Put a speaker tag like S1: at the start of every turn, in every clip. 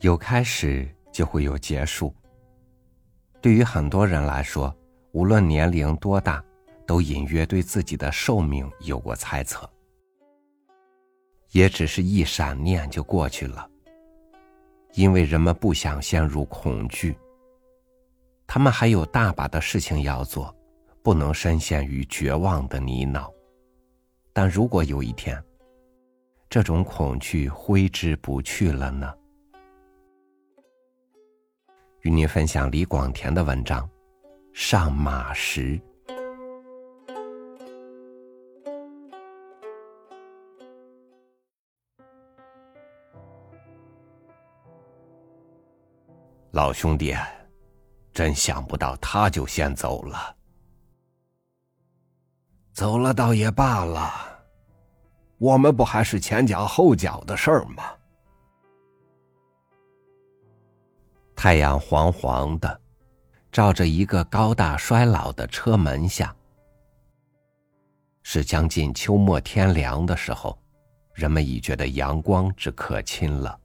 S1: 有开始就会有结束。对于很多人来说，无论年龄多大，都隐约对自己的寿命有过猜测，也只是一闪念就过去了。因为人们不想陷入恐惧，他们还有大把的事情要做，不能深陷于绝望的泥淖。但如果有一天，这种恐惧挥之不去了呢？与您分享李广田的文章《上马时》。老兄弟，真想不到他就先走了。
S2: 走了倒也罢了，我们不还是前脚后脚的事儿吗？
S1: 太阳黄黄的，照着一个高大衰老的车门下。是将近秋末天凉的时候，人们已觉得阳光之可亲了。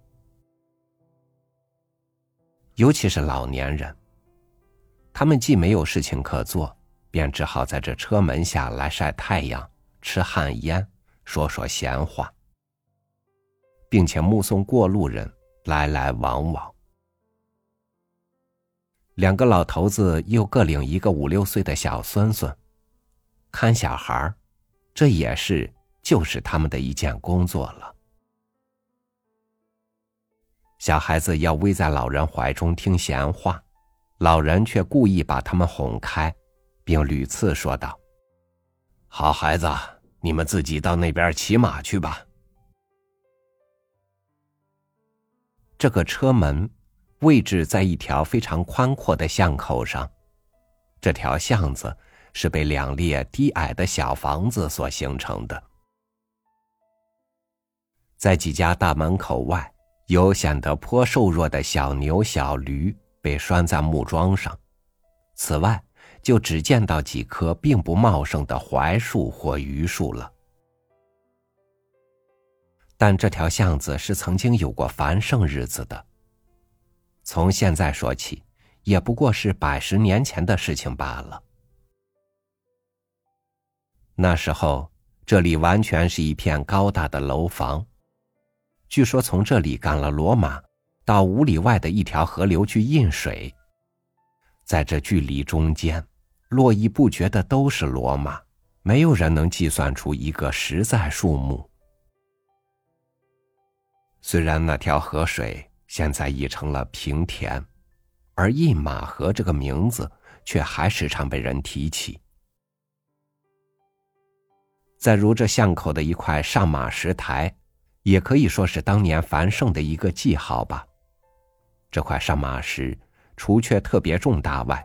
S1: 尤其是老年人，他们既没有事情可做，便只好在这车门下来晒太阳、吃旱烟、说说闲话，并且目送过路人来来往往。两个老头子又各领一个五六岁的小孙孙，看小孩，这也是就是他们的一件工作了。小孩子要偎在老人怀中听闲话，老人却故意把他们哄开，并屡次说道：“
S2: 好孩子，你们自己到那边骑马去吧。”
S1: 这个车门。位置在一条非常宽阔的巷口上，这条巷子是被两列低矮的小房子所形成的。在几家大门口外，有显得颇瘦弱的小牛、小驴被拴在木桩上。此外，就只见到几棵并不茂盛的槐树或榆树了。但这条巷子是曾经有过繁盛日子的。从现在说起，也不过是百十年前的事情罢了。那时候，这里完全是一片高大的楼房。据说从这里赶了骡马，到五里外的一条河流去印水。在这距离中间，络绎不绝的都是骡马，没有人能计算出一个实在数目。虽然那条河水。现在已成了平田，而印马河这个名字却还时常被人提起。在如这巷口的一块上马石台，也可以说是当年繁盛的一个记号吧。这块上马石除却特别重大外，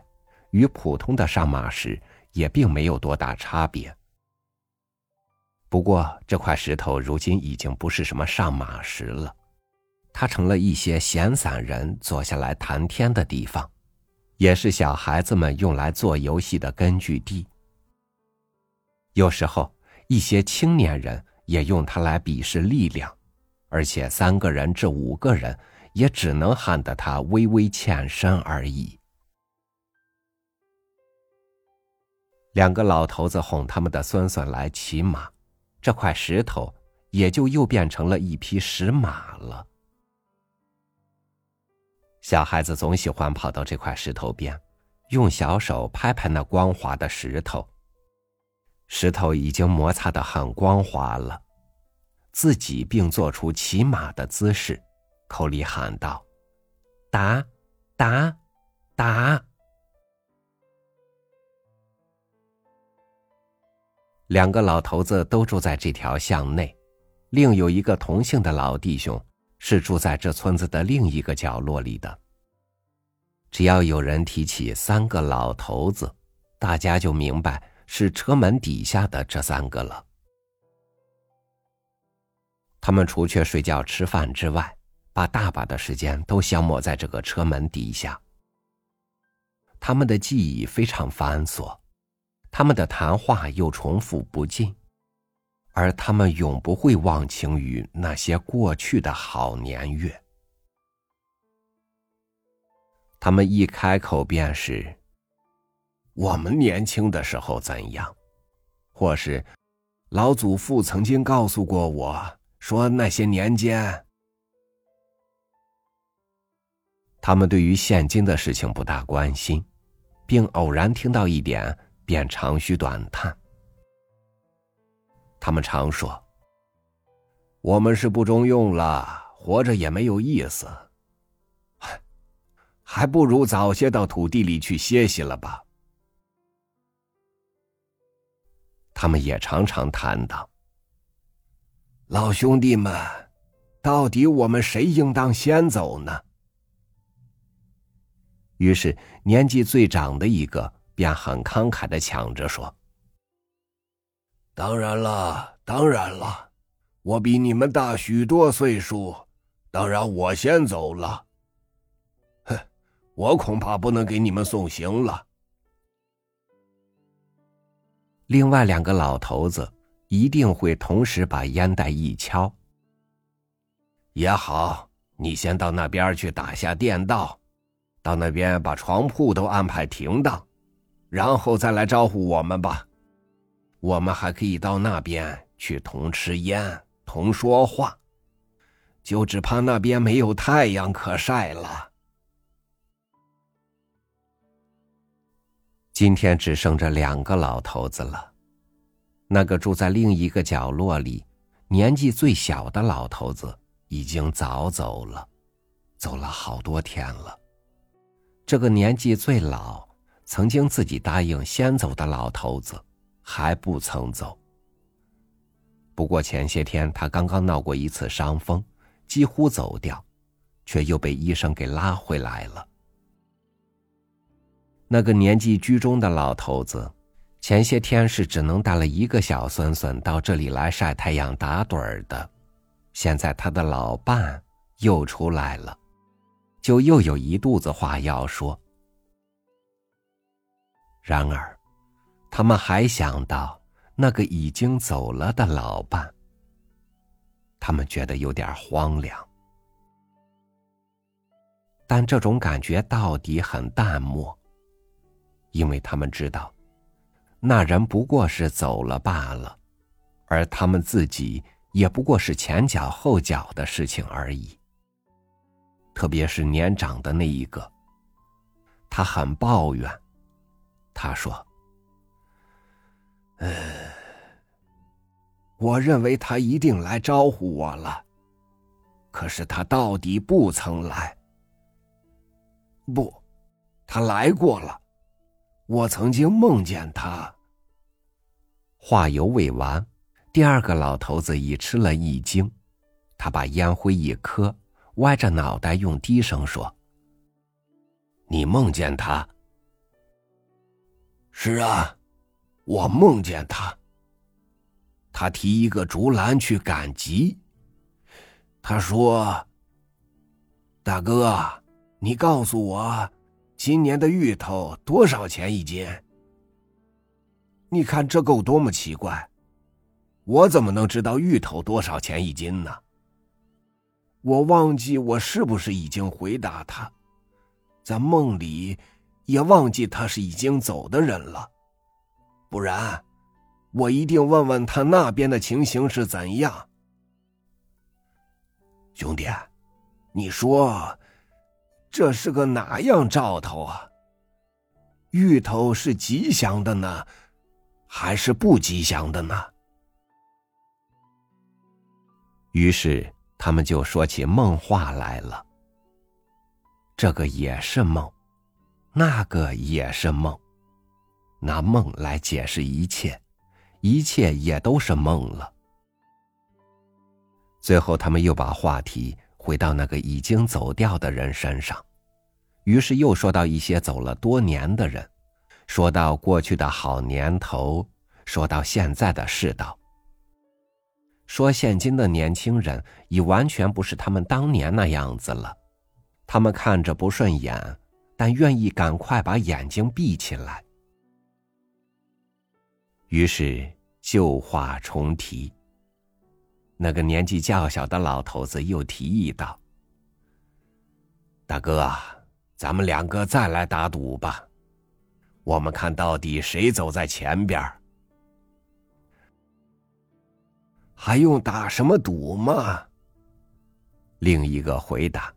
S1: 与普通的上马石也并没有多大差别。不过这块石头如今已经不是什么上马石了。它成了一些闲散人坐下来谈天的地方，也是小孩子们用来做游戏的根据地。有时候，一些青年人也用它来比试力量，而且三个人至五个人也只能喊得他微微欠身而已。两个老头子哄他们的孙孙来骑马，这块石头也就又变成了一匹石马了。小孩子总喜欢跑到这块石头边，用小手拍拍那光滑的石头。石头已经摩擦的很光滑了，自己并做出骑马的姿势，口里喊道：“打，打，打！”两个老头子都住在这条巷内，另有一个同姓的老弟兄。是住在这村子的另一个角落里的。只要有人提起三个老头子，大家就明白是车门底下的这三个了。他们除却睡觉吃饭之外，把大把的时间都消磨在这个车门底下。他们的记忆非常繁琐，他们的谈话又重复不尽。而他们永不会忘情于那些过去的好年月。他们一开口便是：“
S2: 我们年轻的时候怎样？”或是“老祖父曾经告诉过我说那些年间……”
S1: 他们对于现今的事情不大关心，并偶然听到一点便长吁短叹。他们常说：“我们是不中用了，活着也没有意思。”还不如早些到土地里去歇息了吧。他们也常常谈到：“
S2: 老兄弟们，到底我们谁应当先走呢？”
S1: 于是年纪最长的一个便很慷慨的抢着说：“
S2: 当然了，当然了，我比你们大许多岁数，当然我先走了。”哼我恐怕不能给你们送行了。
S1: 另外两个老头子一定会同时把烟袋一敲。也好，你先到那边去打下电道，到那边把床铺都安排停当，然后再来招呼我们吧。我们还可以到那边去同吃烟，同说话，就只怕那边没有太阳可晒了。今天只剩这两个老头子了。那个住在另一个角落里、年纪最小的老头子已经早走了，走了好多天了。这个年纪最老、曾经自己答应先走的老头子还不曾走。不过前些天他刚刚闹过一次伤风，几乎走掉，却又被医生给拉回来了。那个年纪居中的老头子，前些天是只能带了一个小孙孙到这里来晒太阳打盹儿的，现在他的老伴又出来了，就又有一肚子话要说。然而，他们还想到那个已经走了的老伴，他们觉得有点荒凉，但这种感觉到底很淡漠。因为他们知道，那人不过是走了罢了，而他们自己也不过是前脚后脚的事情而已。特别是年长的那一个，他很抱怨，他说：“
S2: 呃，我认为他一定来招呼我了，可是他到底不曾来。不，他来过了。”我曾经梦见他。
S1: 话犹未完，第二个老头子已吃了一惊，他把烟灰一磕，歪着脑袋用低声说：“你梦见他？”“
S2: 是啊，我梦见他。他提一个竹篮去赶集。他说：‘大哥，你告诉我。’”今年的芋头多少钱一斤？你看这够多么奇怪！我怎么能知道芋头多少钱一斤呢？我忘记我是不是已经回答他，在梦里也忘记他是已经走的人了。不然，我一定问问他那边的情形是怎样。兄弟，你说。这是个哪样兆头啊？芋头是吉祥的呢，还是不吉祥的呢？
S1: 于是他们就说起梦话来了。这个也是梦，那个也是梦，拿梦来解释一切，一切也都是梦了。最后，他们又把话题。回到那个已经走掉的人身上，于是又说到一些走了多年的人，说到过去的好年头，说到现在的世道，说现今的年轻人已完全不是他们当年那样子了，他们看着不顺眼，但愿意赶快把眼睛闭起来。于是旧话重提。那个年纪较小的老头子又提议道：“大哥，
S2: 咱们两个再来打赌吧，我们看到底谁走在前边儿。还用打什么赌吗？另一个回答：“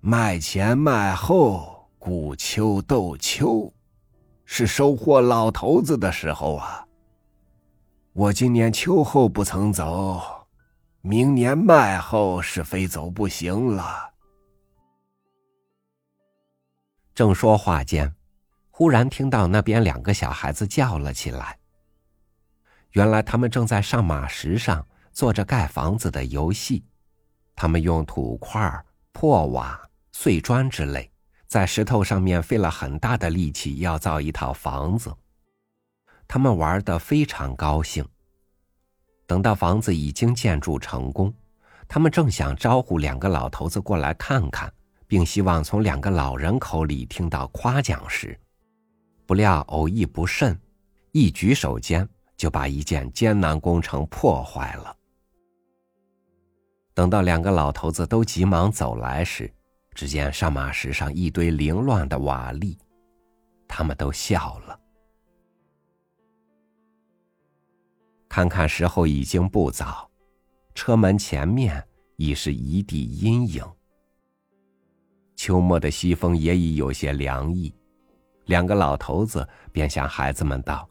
S2: 卖前卖后，顾秋斗秋，是收获老头子的时候啊。我今年秋后不曾走，明年卖后是非走不行了。”
S1: 正说话间，忽然听到那边两个小孩子叫了起来。原来他们正在上马石上做着盖房子的游戏，他们用土块、破瓦、碎砖之类，在石头上面费了很大的力气，要造一套房子。他们玩的非常高兴。等到房子已经建筑成功，他们正想招呼两个老头子过来看看，并希望从两个老人口里听到夸奖时，不料偶一不慎，一举手间。就把一件艰难工程破坏了。等到两个老头子都急忙走来时，只见上马石上一堆凌乱的瓦砾，他们都笑了。看看时候已经不早，车门前面已是一地阴影。秋末的西风也已有些凉意，两个老头子便向孩子们道。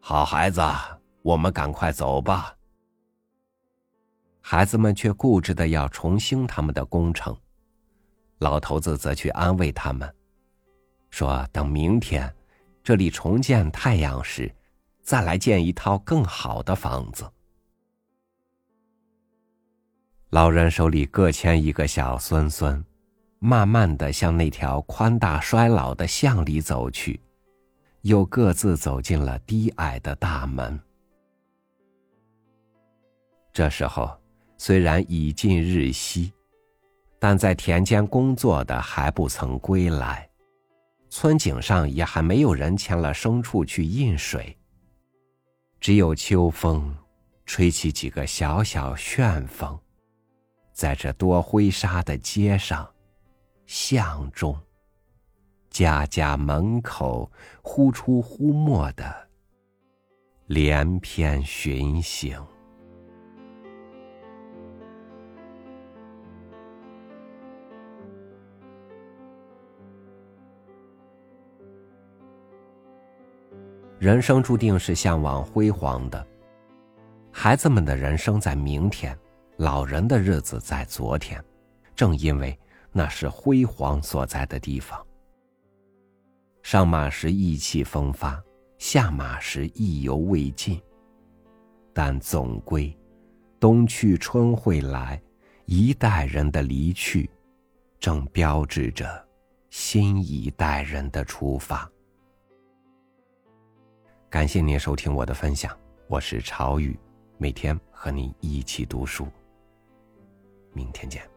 S1: 好孩子，我们赶快走吧。孩子们却固执的要重兴他们的工程，老头子则去安慰他们，说等明天这里重见太阳时，再来建一套更好的房子。老人手里各牵一个小孙孙，慢慢的向那条宽大衰老的巷里走去。又各自走进了低矮的大门。这时候，虽然已近日西，但在田间工作的还不曾归来，村井上也还没有人牵了牲畜去饮水。只有秋风，吹起几个小小旋风，在这多灰沙的街上、巷中。家家门口忽出忽没的连篇巡行，人生注定是向往辉煌的。孩子们的人生在明天，老人的日子在昨天，正因为那是辉煌所在的地方。上马时意气风发，下马时意犹未尽。但总归，冬去春会来，一代人的离去，正标志着新一代人的出发。感谢您收听我的分享，我是朝雨，每天和你一起读书。明天见。